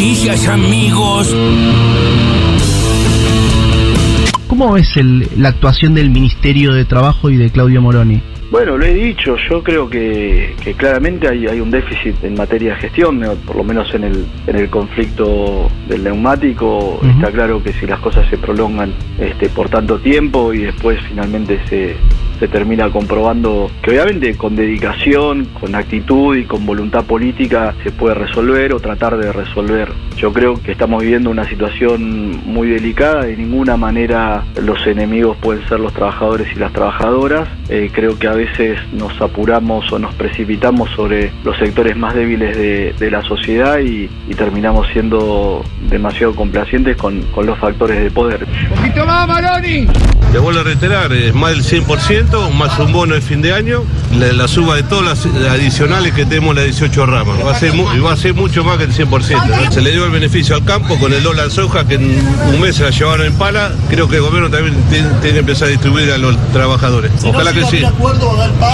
noticias, amigos. ¿Cómo ves el- la actuación del Ministerio de Trabajo y de Claudio Moroni? Bueno, lo he dicho, yo creo que, que claramente hay, hay un déficit en materia de gestión, por lo menos en el, en el conflicto del neumático, está claro que si las cosas se prolongan este, por tanto tiempo y después finalmente se, se termina comprobando que obviamente con dedicación, con actitud y con voluntad política se puede resolver o tratar de resolver. Yo creo que estamos viviendo una situación muy delicada, de ninguna manera los enemigos pueden ser los trabajadores y las trabajadoras. Eh, creo que a veces nos apuramos o nos precipitamos sobre los sectores más débiles de, de la sociedad y, y terminamos siendo demasiado complacientes con, con los factores de poder. Le vuelvo a reiterar, es más del 100%, más un bono de fin de año, la, la suba de todas las adicionales que tenemos las 18 ramas. Va a ser, mu- y va a ser mucho más que el 100%. ¿no? Se le dio el beneficio al campo con el dólar soja que en un mes se la llevaron en pala. Creo que el gobierno también tiene, tiene que empezar a distribuir a los trabajadores. Ojalá que sí.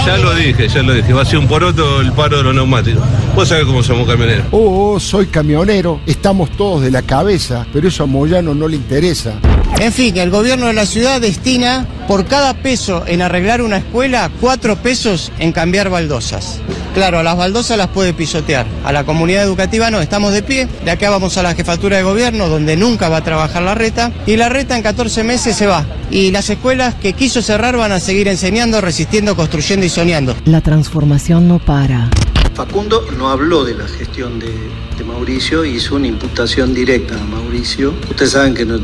Ya lo dije, ya lo dije. Va a ser un poroto el paro de los neumáticos. Vos sabés cómo somos camioneros. Oh, soy camionero, estamos todos de la cabeza, pero eso a Moyano no le interesa. En fin, el gobierno de la ciudad destina por cada peso en arreglar una escuela, cuatro pesos en cambiar baldosas. Claro, a las baldosas las puede pisotear. A la comunidad educativa no, estamos de pie. De acá vamos a la jefatura de gobierno, donde nunca va a trabajar la reta. Y la reta en 14 meses se va. Y las escuelas que quiso cerrar van a seguir enseñando, resistiendo, construyendo y soñando. La transformación no para. Facundo no habló de la gestión de, de Mauricio, hizo una imputación directa a Mauricio. Ustedes saben que no,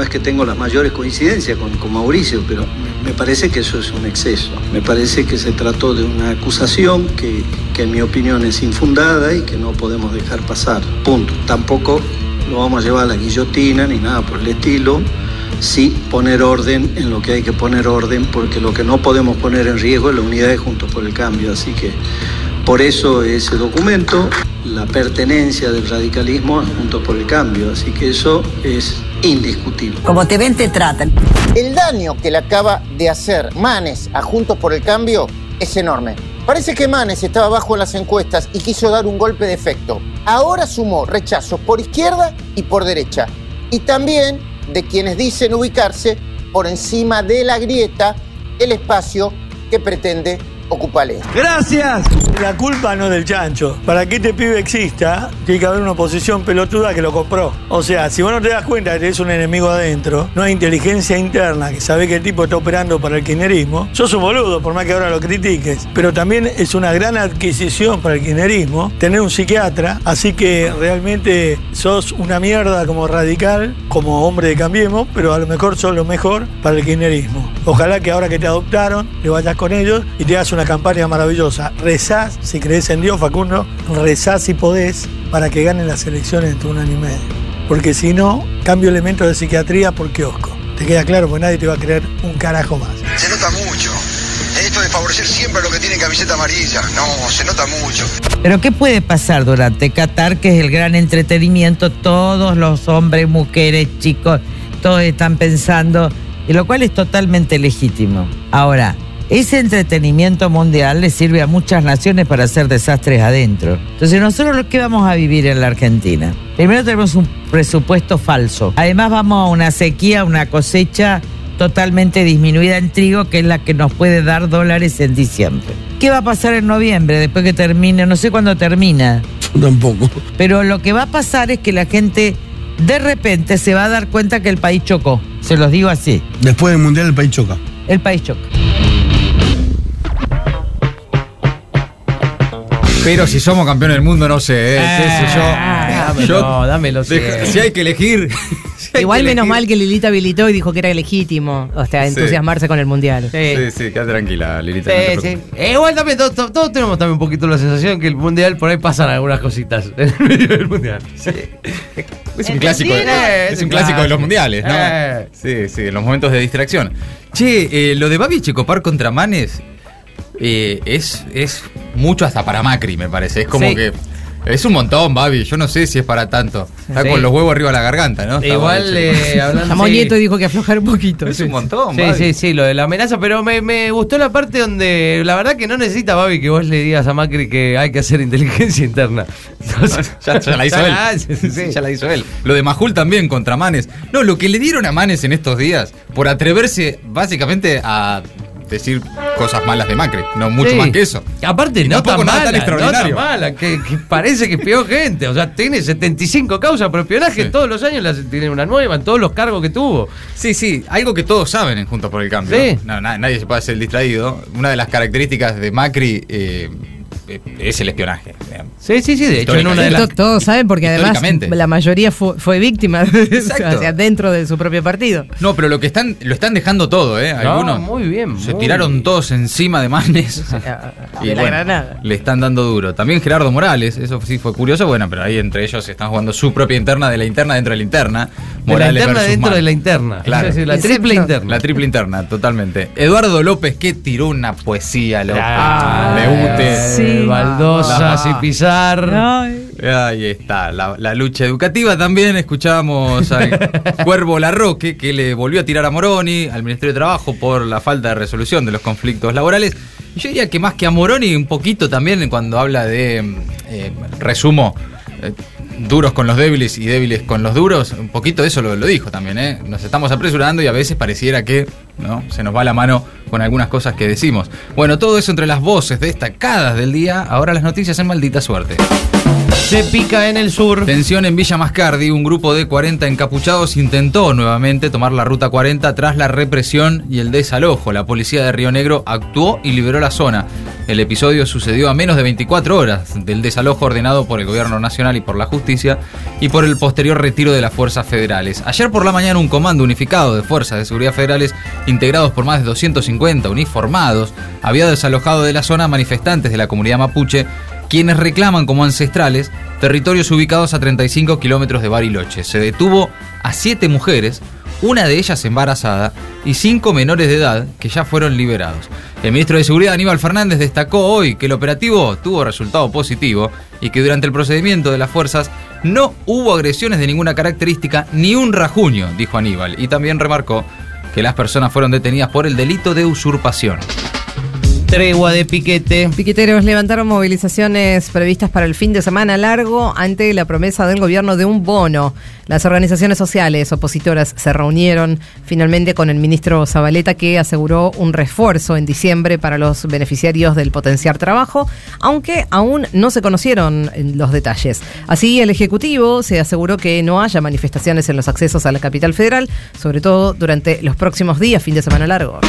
es que tengo las mayores coincidencias con, Mauricio, pero me, me parece que eso es un exceso. Me parece que se trató de una acusación que, que en mi opinión es infundada y que no podemos dejar pasar. Punto. Tampoco lo vamos a llevar a la guillotina ni nada por el estilo. Sí poner orden en lo que hay que poner orden, porque lo que no podemos poner en riesgo es la unidad de Juntos por el Cambio. Así que por eso ese documento, la pertenencia del radicalismo a Juntos por el Cambio, así que eso es indiscutible. Como te ven, te tratan. El daño que le acaba de hacer Manes a Juntos por el Cambio es enorme. Parece que Manes estaba bajo en las encuestas y quiso dar un golpe de efecto. Ahora sumó rechazos por izquierda y por derecha. Y también de quienes dicen ubicarse por encima de la grieta, el espacio que pretende ocuparle. Gracias. La culpa no es del chancho. Para que este pibe exista, tiene que haber una oposición pelotuda que lo compró. O sea, si vos no te das cuenta que tenés un enemigo adentro, no hay inteligencia interna que sabe que el tipo está operando para el kirchnerismo, sos un boludo, por más que ahora lo critiques. Pero también es una gran adquisición para el kirchnerismo tener un psiquiatra, así que realmente sos una mierda como radical, como hombre de Cambiemos, pero a lo mejor sos lo mejor para el kirchnerismo. Ojalá que ahora que te adoptaron, le vayas con ellos y te hagas una campaña maravillosa. Rezás, si crees en Dios, Facundo, rezás si podés para que ganen las elecciones entre un año y medio. Porque si no, cambio elementos de psiquiatría por kiosco. ¿Te queda claro? Porque nadie te va a creer un carajo más. Se nota mucho. Esto de favorecer siempre a los que tienen camiseta amarilla. No, se nota mucho. Pero ¿qué puede pasar durante Qatar, que es el gran entretenimiento? Todos los hombres, mujeres, chicos, todos están pensando, y lo cual es totalmente legítimo. Ahora, ese entretenimiento mundial le sirve a muchas naciones para hacer desastres adentro. Entonces, nosotros lo que vamos a vivir en la Argentina. Primero tenemos un presupuesto falso. Además vamos a una sequía, una cosecha totalmente disminuida en trigo, que es la que nos puede dar dólares en diciembre. ¿Qué va a pasar en noviembre, después que termine? No sé cuándo termina. Tampoco. Pero lo que va a pasar es que la gente de repente se va a dar cuenta que el país chocó. Se los digo así. Después del Mundial el país choca. El país choca. Pero si somos campeones del mundo, no sé, ¿eh? ¿Qué sé yo? dámelo, dámelo, sí. Deja- si hay que elegir. si hay Igual que menos elegir- mal que Lilita habilitó y dijo que era legítimo. O sea, Sí. entusiasmarse con el mundial. Sí, sí, quédate tranquila, Lilita. no Sí, sí. Eh, igual también todos, todos- tenemos también un poquito la sensación que el mundial por ahí pasan algunas cositas en el medio del mundial. Es un clásico, de- es un clásico de los mundiales, ¿no? Eh. Sí, sí, en los momentos de distracción. Che, eh, lo de Babi Checopar contra Manes eh, es, es mucho hasta para Macri, me parece. Es como Sí. que Es un montón, Babi. Yo no sé si es para tanto. Está Sí. con los huevos arriba de la garganta, ¿no? Está Igual, eh, hablando. Sí. Dijo que aflojar un poquito. Es un montón, Sí, Babi. sí, sí, lo de la amenaza, pero me, me gustó la parte donde la verdad que no necesita, Babi, que vos le digas a Macri que hay que hacer inteligencia interna. Ya, ya la hizo él. Sí. Ya la hizo él. Lo de Majul también contra Manes. No, lo que le dieron a Manes en estos días por atreverse básicamente a decir cosas malas de Macri. No mucho Sí. más que eso. Aparte, Y no tan mala, tan no tan extraordinario. mala, que, que parece que espió gente. O sea, tiene 75 causas por espionaje, Sí. todos los años las, tiene una nueva, en todos los cargos que tuvo. Sí, sí, algo que todos saben en Juntos por el Cambio. Sí. No, na- nadie se puede hacer distraído. Una de las características de Macri eh, es el espionaje. Sí, sí, sí, de hecho, en una de las... Todos saben porque además la mayoría fue, fue víctima, de eso, Exacto. o sea, dentro de su propio partido. No, pero lo que están, lo están dejando todo, ¿eh? No, Algunos muy bien. se muy tiraron bien. todos encima de Manes. De la granada. le están dando duro. También Gerardo Morales, eso sí fue curioso, bueno, pero ahí entre ellos están jugando su propia interna de la interna dentro de la interna. De la Morales interna dentro Manes. de la interna. Claro. Es decir, la triple interna. La triple interna, totalmente. Eduardo López, que tiró una poesía, loco. Ah, de Ute. Sí. Baldosas Ah. y Pizar. Ay. Ahí está, la, la lucha educativa también. Escuchábamos al Cuervo Larroque, que le volvió a tirar a Moroni, al Ministerio de Trabajo, por la falta de resolución de los conflictos laborales. Y yo diría que más que a Moroni, un poquito también cuando habla de, eh, resumo, eh, duros con los débiles y débiles con los duros, un poquito eso lo, lo dijo también, ¿eh? Nos estamos apresurando y a veces pareciera que ¿no? se nos va la mano con algunas cosas que decimos. Bueno, todo eso entre las voces destacadas del día, ahora las noticias en maldita suerte. Se pica en el sur. Tensión en Villa Mascardi, un grupo de 40 encapuchados intentó nuevamente tomar la ruta 40 tras la represión y el desalojo. La policía de Río Negro actuó y liberó la zona. El episodio sucedió a menos de 24 horas del desalojo ordenado por el gobierno nacional y por la justicia y por el posterior retiro de las fuerzas federales. Ayer por la mañana un comando unificado de fuerzas de seguridad federales integrados por más de 250 uniformados había desalojado de la zona manifestantes de la comunidad mapuche quienes reclaman como ancestrales territorios ubicados a 35 kilómetros de Bariloche. Se detuvo a siete mujeres, una de ellas embarazada, y cinco menores de edad que ya fueron liberados. El ministro de Seguridad Aníbal Fernández destacó hoy que el operativo tuvo resultado positivo y que durante el procedimiento de las fuerzas no hubo agresiones de ninguna característica ni un rajuño, dijo Aníbal, y también remarcó que las personas fueron detenidas por el delito de usurpación. Tregua de piquete. Piqueteros levantaron movilizaciones previstas para el fin de semana largo ante la promesa del gobierno de un bono. Las organizaciones sociales opositoras se reunieron finalmente con el ministro Zabaleta que aseguró un refuerzo en diciembre para los beneficiarios del potenciar trabajo, aunque aún no se conocieron los detalles. Así, el Ejecutivo se aseguró que no haya manifestaciones en los accesos a la capital federal, sobre todo durante los próximos días, fin de semana largo.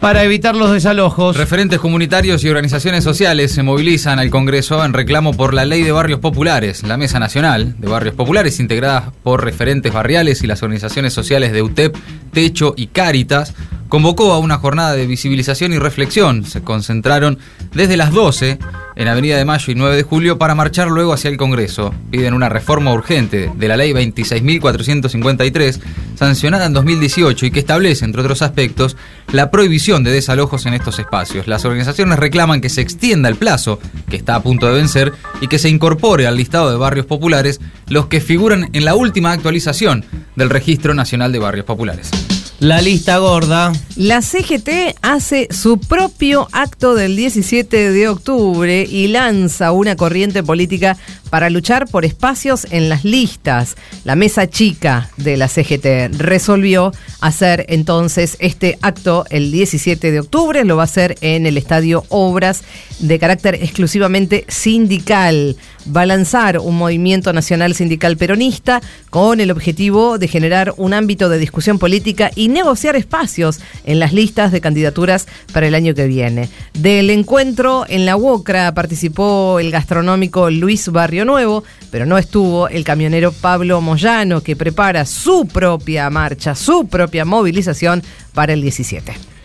Para evitar los desalojos. Referentes comunitarios y organizaciones sociales se movilizan al Congreso en reclamo por la Ley de Barrios Populares. La Mesa Nacional de Barrios Populares, integrada por referentes barriales y las organizaciones sociales de UTEP, Techo y Cáritas, convocó a una jornada de visibilización y reflexión. Se concentraron desde las 12 en Avenida de Mayo y 9 de Julio para marchar luego hacia el Congreso. Piden una reforma urgente de la Ley 26.453, sancionada en 2018 y que establece, entre otros aspectos, la prohibición de desalojos en estos espacios. Las organizaciones reclaman que se extienda el plazo, que está a punto de vencer, y que se incorpore al listado de barrios populares los que figuran en la última actualización del Registro Nacional de Barrios Populares. La lista gorda. La CGT hace su propio acto del 17 de octubre y lanza una corriente política para luchar por espacios en las listas. La mesa chica de la CGT resolvió hacer entonces este acto el 17 de octubre. Lo va a hacer en el Estadio Obras de carácter exclusivamente sindical. Va a lanzar un movimiento nacional sindical peronista con el objetivo de generar un ámbito de discusión política y negociar espacios en las listas de candidaturas para el año que viene. Del encuentro en la UOCRA participó el gastronómico Luis Barrio Nuevo, pero no estuvo el camionero Pablo Moyano, que prepara su propia marcha, su propia movilización para el 17.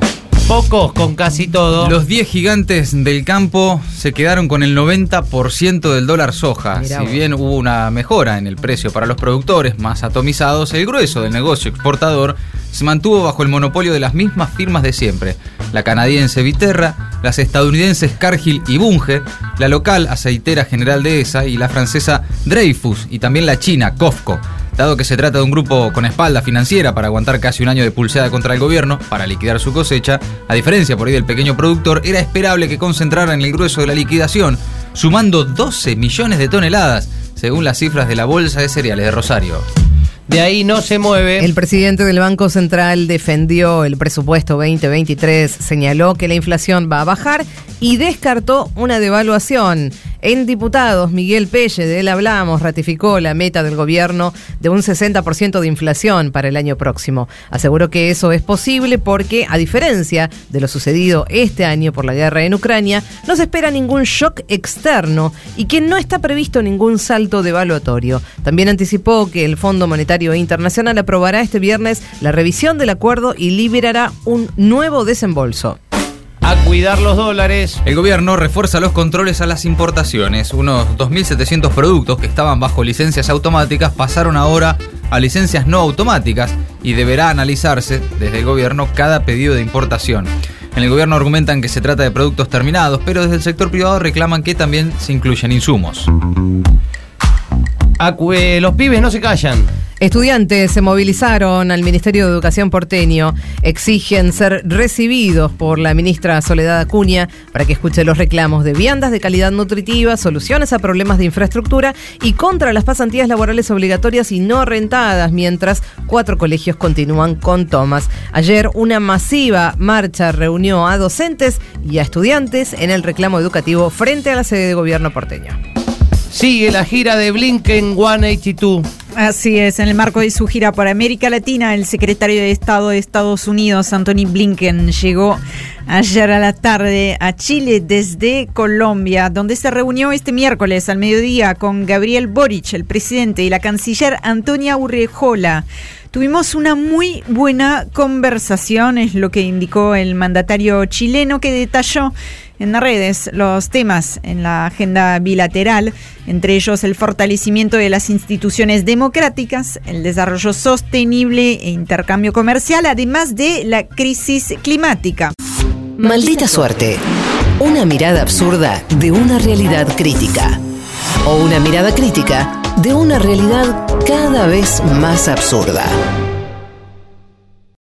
Pocos con casi todo. Los 10 gigantes del campo se quedaron con el 90% del dólar soja. Mirá si vos. bien hubo una mejora en el precio para los productores más atomizados, el grueso del negocio exportador se mantuvo bajo el monopolio de las mismas firmas de siempre. La canadiense Viterra, las estadounidenses Cargill y Bunge, la local aceitera General Dehesa y la francesa Dreyfus y también la china Cofco. Dado que se trata de un grupo con espalda financiera para aguantar casi un año de pulseada contra el gobierno, para liquidar su cosecha, a diferencia por ahí del pequeño productor, era esperable que concentraran el grueso de la liquidación, sumando 12 millones de toneladas, según las cifras de la Bolsa de Cereales de Rosario. De ahí no se mueve. El presidente del Banco Central defendió el presupuesto 2023, señaló que la inflación va a bajar y descartó una devaluación. En diputados, Miguel Pelle, de él hablamos, ratificó la meta del gobierno de un 60% de inflación para el año próximo. Aseguró que eso es posible porque, a diferencia de lo sucedido este año por la guerra en Ucrania, no se espera ningún shock externo y que no está previsto ningún salto devaluatorio. También anticipó que el Fondo Monetario Internacional aprobará este viernes la revisión del acuerdo y liberará un nuevo desembolso. A cuidar los dólares. El gobierno refuerza los controles a las importaciones. Unos 2.700 productos que estaban bajo licencias automáticas pasaron ahora a licencias no automáticas y deberá analizarse desde el gobierno cada pedido de importación. En el gobierno argumentan que se trata de productos terminados, pero desde el sector privado reclaman que también se incluyen insumos. Eh, los pibes no se callan. Estudiantes se movilizaron al Ministerio de Educación porteño, exigen ser recibidos por la ministra Soledad Acuña para que escuche los reclamos de viandas de calidad nutritiva, soluciones a problemas de infraestructura y contra las pasantías laborales obligatorias y no rentadas, mientras cuatro colegios continúan con tomas. Ayer una masiva marcha reunió a docentes y a estudiantes en el reclamo educativo frente a la sede de gobierno porteño. Sigue la gira de Blinken 182. Así es, en el marco de su gira por América Latina, el secretario de Estado de Estados Unidos, Anthony Blinken, llegó ayer a la tarde a Chile desde Colombia, donde se reunió este miércoles al mediodía con Gabriel Boric, el presidente, y la canciller Antonia Urrejola. Tuvimos una muy buena conversación, es lo que indicó el mandatario chileno que detalló en las redes los temas en la agenda bilateral, entre ellos el fortalecimiento de las instituciones democráticas, el desarrollo sostenible e intercambio comercial, además de la crisis climática. Maldita suerte. Una mirada absurda de una realidad crítica. O una mirada crítica de una realidad cada vez más absurda.